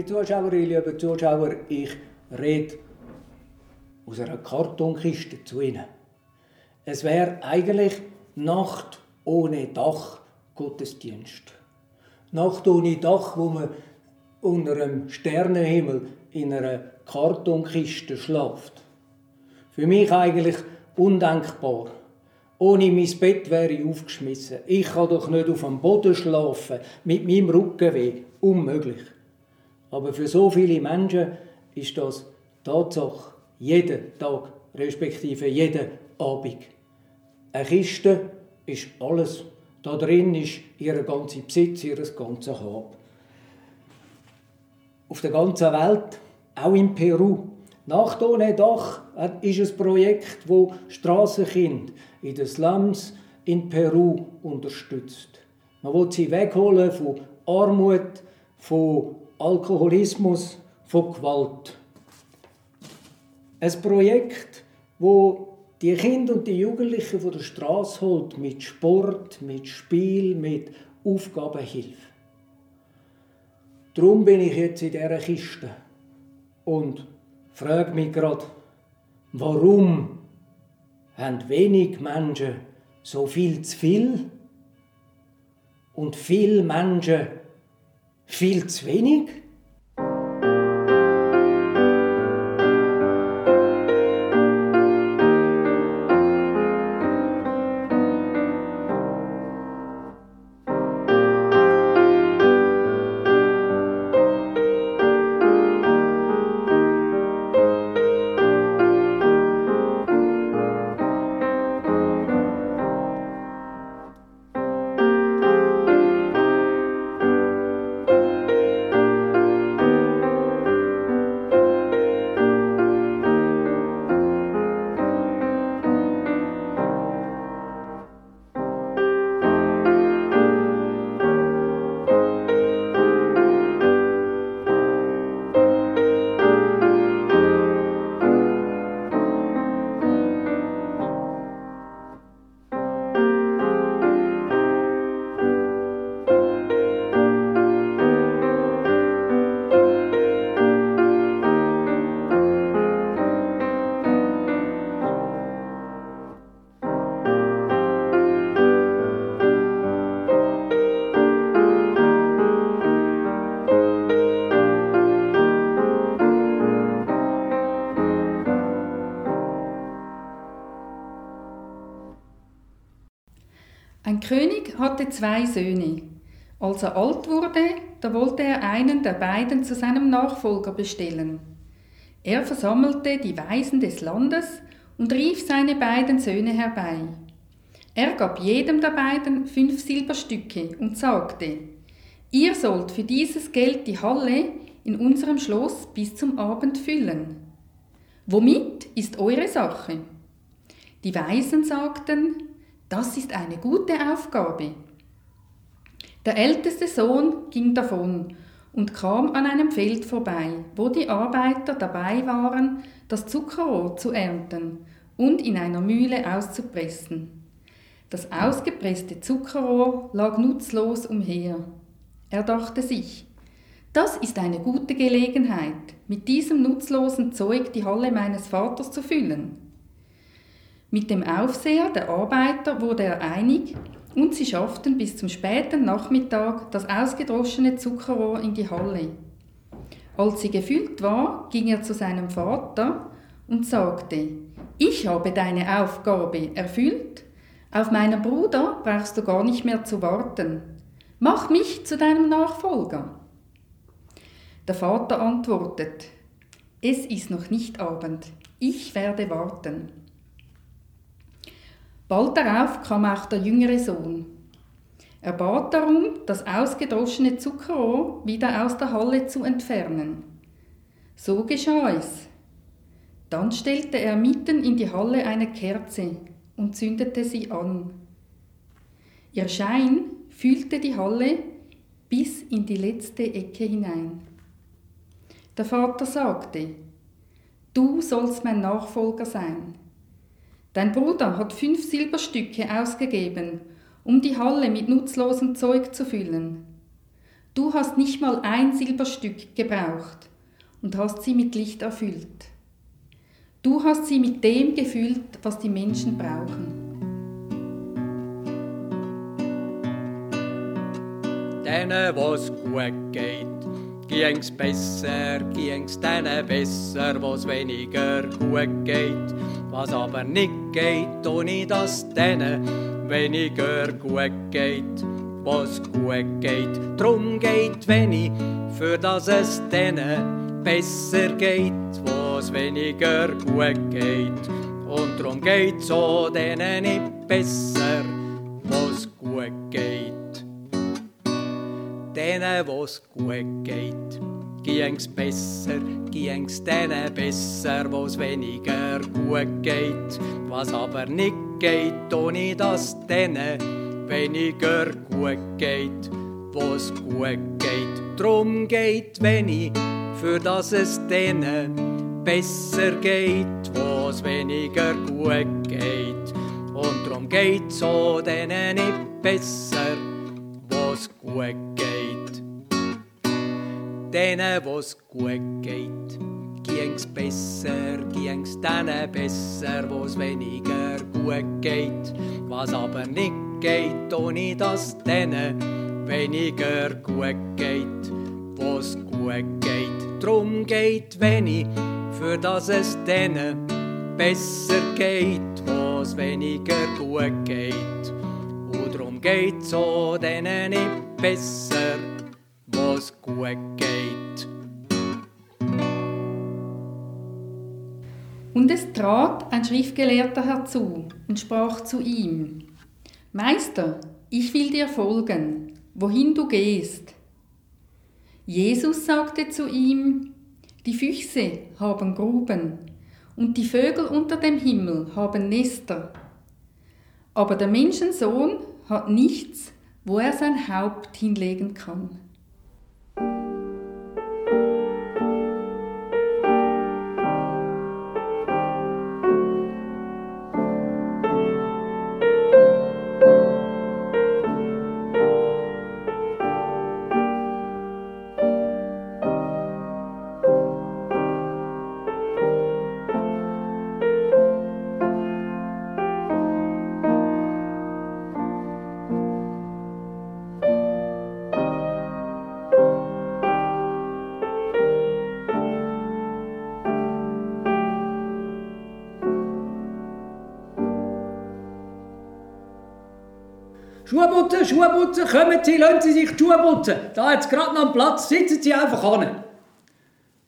Liebe Zuschauerinnen, liebe Zuschauer, ich rede aus einer Kartonkiste zu Ihnen. Es wäre eigentlich Nacht ohne Dach Gottesdienst. Nacht ohne Dach, wo man unter einem Sternenhimmel in einer Kartonkiste schlaft. Für mich eigentlich undenkbar. Ohne mein Bett wäre ich aufgeschmissen. Ich kann doch nicht auf dem Boden schlafen, mit meinem Rückenweh. Unmöglich. Aber für so viele Menschen ist das Tatsache jeden Tag, respektive jeden Abend. Eine Kiste ist alles. Da drin ist ihr ganzer Besitz, ihr ganzes Hab. Auf der ganzen Welt, auch in Peru, Nacht ohne Dach ist ein Projekt, wo Straßenkinder in den Slums in Peru unterstützt. Man will sie wegholen von Armut, von Alkoholismus, von Gewalt. Ein Projekt, wo die Kinder und die Jugendlichen von der Straße holt mit Sport, mit Spiel, mit Aufgabenhilfe. Darum bin ich jetzt in dieser Kiste und frage mich gerade, warum haben wenig Menschen so viel zu viel und viele Menschen viel zu wenig? Hatte zwei Söhne. Als er alt wurde, da wollte er einen der beiden zu seinem Nachfolger bestellen. Er versammelte die Weisen des Landes und rief seine beiden Söhne herbei. Er gab jedem der beiden fünf Silberstücke und sagte, Ihr sollt für dieses Geld die Halle in unserem Schloss bis zum Abend füllen. Womit ist eure Sache? Die Weisen sagten, das ist eine gute Aufgabe. Der älteste Sohn ging davon und kam an einem Feld vorbei, wo die Arbeiter dabei waren, das Zuckerrohr zu ernten und in einer Mühle auszupressen. Das ausgepresste Zuckerrohr lag nutzlos umher. Er dachte sich, das ist eine gute Gelegenheit, mit diesem nutzlosen Zeug die Halle meines Vaters zu füllen. Mit dem Aufseher der Arbeiter wurde er einig und sie schafften bis zum späten Nachmittag das ausgedroschene Zuckerrohr in die Halle. Als sie gefüllt war, ging er zu seinem Vater und sagte, ich habe deine Aufgabe erfüllt, auf meinen Bruder brauchst du gar nicht mehr zu warten. Mach mich zu deinem Nachfolger. Der Vater antwortet, es ist noch nicht Abend, ich werde warten. Bald darauf kam auch der jüngere Sohn. Er bat darum, das ausgedroschene Zuckerrohr wieder aus der Halle zu entfernen. So geschah es. Dann stellte er mitten in die Halle eine Kerze und zündete sie an. Ihr Schein füllte die Halle bis in die letzte Ecke hinein. Der Vater sagte, Du sollst mein Nachfolger sein. Dein Bruder hat fünf Silberstücke ausgegeben, um die Halle mit nutzlosem Zeug zu füllen. Du hast nicht mal ein Silberstück gebraucht und hast sie mit Licht erfüllt. Du hast sie mit dem gefüllt, was die Menschen brauchen. Denen, was gut geht, ging's besser, ging's denen besser, was weniger gut geht. Was aber nicht geht, ohne dass denen weniger gut geht, was gut geht. Drum geht wenig, für dass es denen besser geht was weniger gut geht. Und drum geht's auch denen nicht besser, was gut geht. Denen, was gut geht, ging's besser, ging's denen besser, was weniger gut geht. Was aber nicht geht, ohne dass denen weniger gut geht, was gut geht. Drum geht wenig, für dass es denen besser geht, was weniger gut geht. Und darum geht's so denen nicht besser, was gut geht. Denen, was gut geht, ging's besser, ging's denen besser, was weniger gut geht. Was aber nicht geht, ohne dass denen weniger gut geht, was gut geht. Drum geht wenig für dass es denen besser geht, was weniger gut geht. Und darum geht's auch denen nicht besser, was gut geht. Und es trat ein Schriftgelehrter herzu und sprach zu ihm, Meister, ich will dir folgen, wohin du gehst. Jesus sagte zu ihm, die Füchse haben Gruben und die Vögel unter dem Himmel haben Nester. Aber der Menschensohn hat nichts, wo er sein Haupt hinlegen kann. Schuhputzen, Schuhputzen, kommen Sie, lassen Sie sich die Schuhe putzen. Da jetzt gerade noch einen Platz, sitzen Sie einfach an.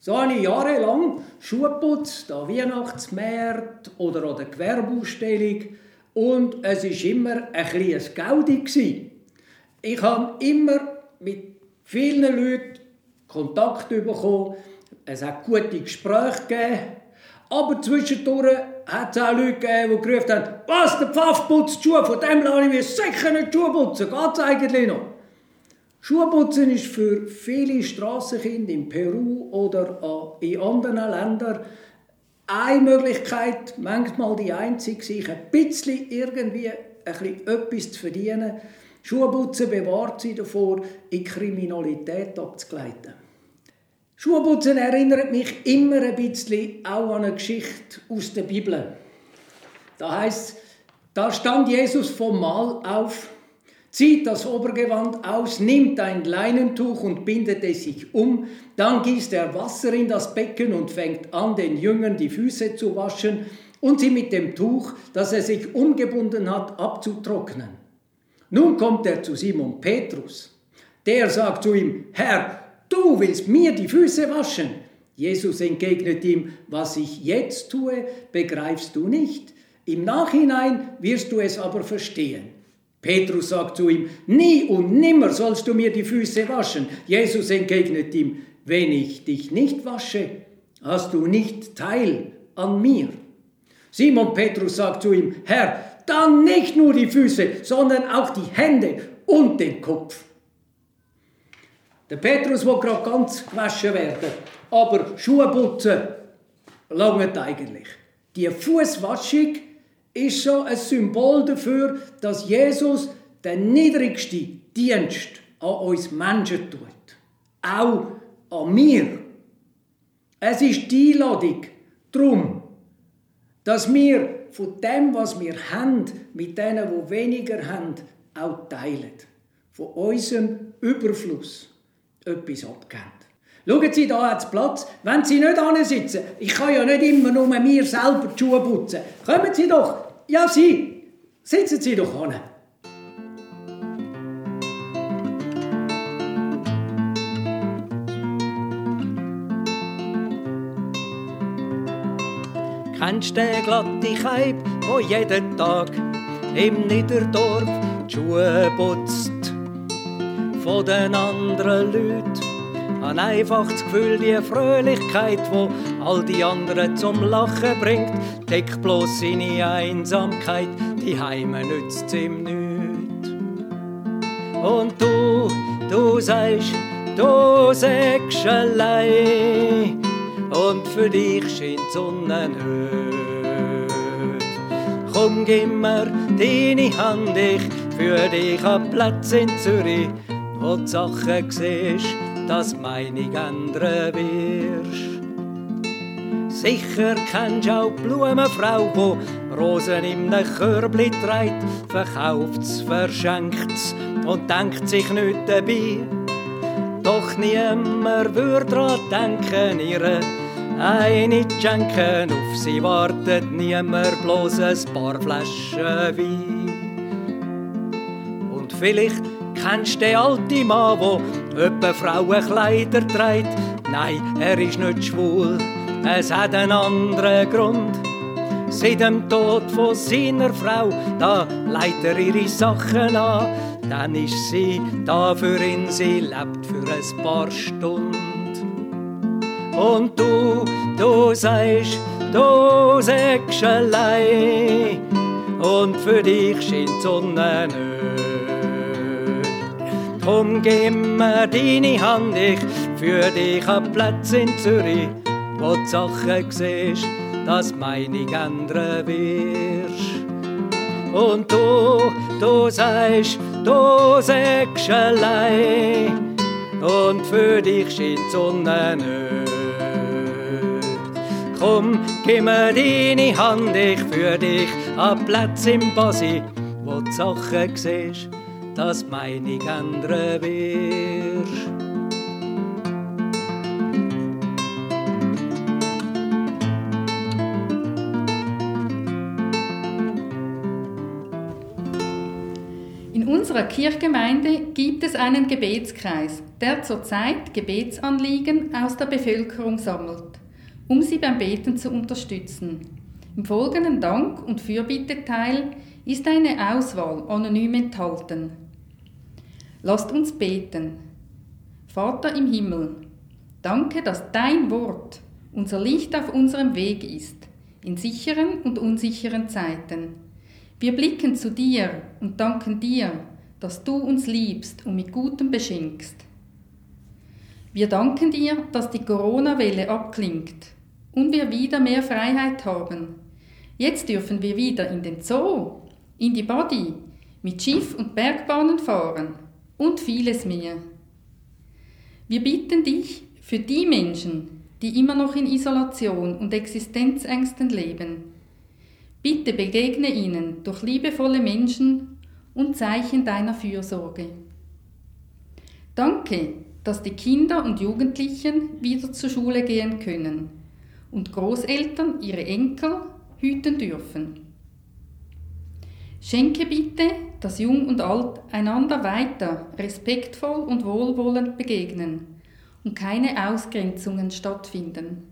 So habe ich jahrelang Schuhe geputzt, an Weihnachtsmärkten oder an der Gewerbeausstellung. Und es war immer ein kleines Gaudi. Ich habe immer mit vielen Leuten Kontakt bekommen. Es hat gute Gespräche gegeben. Aber zwischendurch hat Leute gegeben, die gerufen haben, was, der Pfaff putzt die Schuhe, von dem lasse ich mir sicher nicht die Schuhe putzen, geht es eigentlich noch? Schuhputzen ist für viele Strassenkinder in Peru oder in anderen Ländern eine Möglichkeit, manchmal die einzige, sich ein bisschen irgendwie ein bisschen etwas zu verdienen. Schuhputzen bewahrt sie davor, in Kriminalität abzugleiten. Schuhputzen erinnert mich immer ein bisschen auch an eine Geschichte aus der Bibel. Da heißt, da stand Jesus vom Mahl auf, zieht das Obergewand aus, nimmt ein Leinentuch und bindet es sich um, dann gießt er Wasser in das Becken und fängt an, den Jüngern die Füße zu waschen und sie mit dem Tuch, das er sich umgebunden hat, abzutrocknen. Nun kommt er zu Simon Petrus. Der sagt zu ihm, Herr, Du willst mir die Füße waschen? Jesus entgegnet ihm, was ich jetzt tue, begreifst du nicht. Im Nachhinein wirst du es aber verstehen. Petrus sagt zu ihm, nie und nimmer sollst du mir die Füße waschen. Jesus entgegnet ihm, wenn ich dich nicht wasche, hast du nicht Teil an mir. Simon Petrus sagt zu ihm, Herr, dann nicht nur die Füße, sondern auch die Hände und den Kopf. Der Petrus will gerade ganz gewaschen werden, aber Schuhe putzen langt eigentlich. Die Fußwaschung ist so ein Symbol dafür, dass Jesus den niedrigsten Dienst an uns Menschen tut. Auch an mir. Es ist die Einladung darum, dass wir von dem, was wir haben, mit denen, die weniger haben, auch teilen. Von unserem Überfluss etwas abgeben. Schauen Sie da ans Platz, wenn Sie nicht sitzen. Ich kann ja nicht immer nur mir selber die Schuhe putzen. Kommen Sie doch. Ja, Sie. Sitzen Sie doch an. Kennst du den glatte Keib, wo jeden Tag im Niederdorf die Schuhe putzt? Von den anderen Leuten an einfach das Gefühl, die Fröhlichkeit, wo all die anderen zum Lachen bringt, deckt bloß seine Einsamkeit, die Heime nützt ihm nichts. Und du, du sagst, du sagst allein, und für dich scheint Sonne. Komm, gib mir deine Hand, ich für dich an Platz in Zürich, wo die Sachen siehst, dass Meinung ändern wirst. Sicher kennst du auch die Blumenfrau, wo Rosen im Körbli trägt, verkauft's, verschenkt's und denkt sich nicht dabei. Doch niemand würde dran denken, ihre eine schenken, auf sie wartet niemand, bloß ein paar Flaschen Wein. Und vielleicht kennst du den alten Mann, wo öppe Frauenkleider trägt. Nein, er ist nicht schwul, es hat einen anderen Grund. Seit dem Tod von seiner Frau, da leitet er ihre Sachen an. Dann ist sie da für ihn, sie lebt für ein paar Stunden. Und du, du sagst, du sagst allein. Und für dich scheint die Sonne nicht. Komm, gib mir deine Hand, ich für dich einen Platz in Zürich, wo die Sachen siehst, dass Meinung ändern wirst. Und du, du sagst, du sagst allein. Und für dich scheint die Sonne nicht. Komm, gib mir deine Hand, ich für dich an Platz im Basi, wo die Sachen siehst, dass meine ändern wirst. In unserer Kirchgemeinde gibt es einen Gebetskreis, der zurzeit Gebetsanliegen aus der Bevölkerung sammelt um sie beim Beten zu unterstützen. Im folgenden Dank- und Fürbitteteil ist eine Auswahl anonym enthalten. Lasst uns beten. Vater im Himmel, danke, dass dein Wort unser Licht auf unserem Weg ist, in sicheren und unsicheren Zeiten. Wir blicken zu dir und danken dir, dass du uns liebst und mit Gutem beschenkst. Wir danken dir, dass die Corona-Welle abklingt und wir wieder mehr Freiheit haben. Jetzt dürfen wir wieder in den Zoo, in die Body, mit Schiff- und Bergbahnen fahren und vieles mehr. Wir bitten dich für die Menschen, die immer noch in Isolation und Existenzängsten leben. Bitte begegne ihnen durch liebevolle Menschen und Zeichen deiner Fürsorge. Danke, dass die Kinder und Jugendlichen wieder zur Schule gehen können und Großeltern ihre Enkel hüten dürfen. Schenke bitte, dass Jung und Alt einander weiter respektvoll und wohlwollend begegnen und keine Ausgrenzungen stattfinden.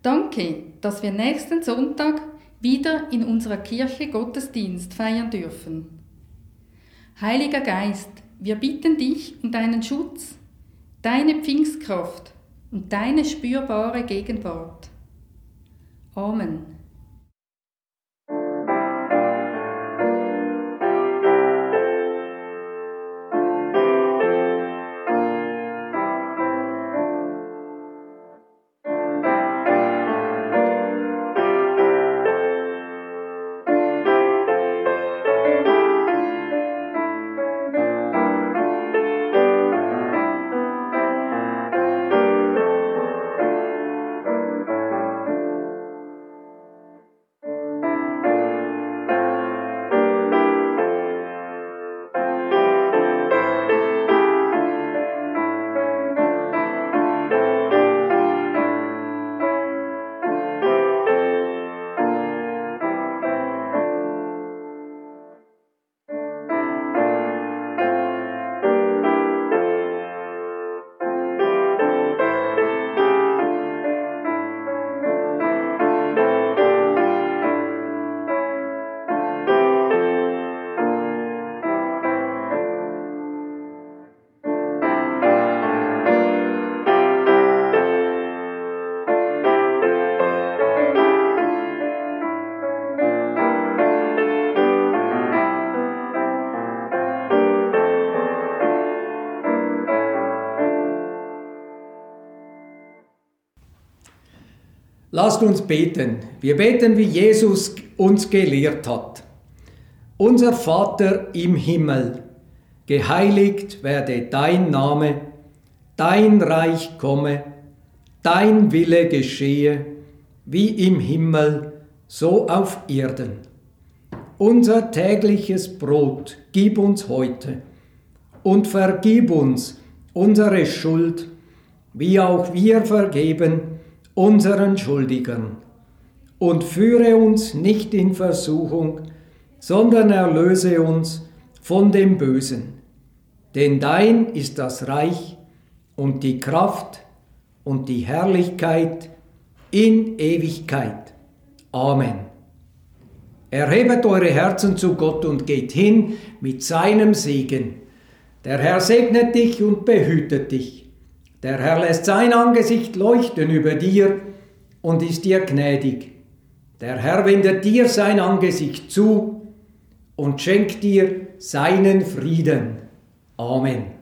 Danke, dass wir nächsten Sonntag wieder in unserer Kirche Gottesdienst feiern dürfen. Heiliger Geist, wir bitten dich um deinen Schutz, deine Pfingstkraft und deine spürbare Gegenwart. Amen. Lasst uns beten. Wir beten, wie Jesus uns gelehrt hat. Unser Vater im Himmel, geheiligt werde dein Name, dein Reich komme, dein Wille geschehe, wie im Himmel, so auf Erden. Unser tägliches Brot gib uns heute und vergib uns unsere Schuld, wie auch wir vergeben unseren Schuldigern. Und führe uns nicht in Versuchung, sondern erlöse uns von dem Bösen. Denn dein ist das Reich und die Kraft und die Herrlichkeit in Ewigkeit. Amen. Erhebet eure Herzen zu Gott und geht hin mit seinem Segen. Der Herr segnet dich und behütet dich. Der Herr lässt sein Angesicht leuchten über dir und ist dir gnädig. Der Herr wendet dir sein Angesicht zu und schenkt dir seinen Frieden. Amen.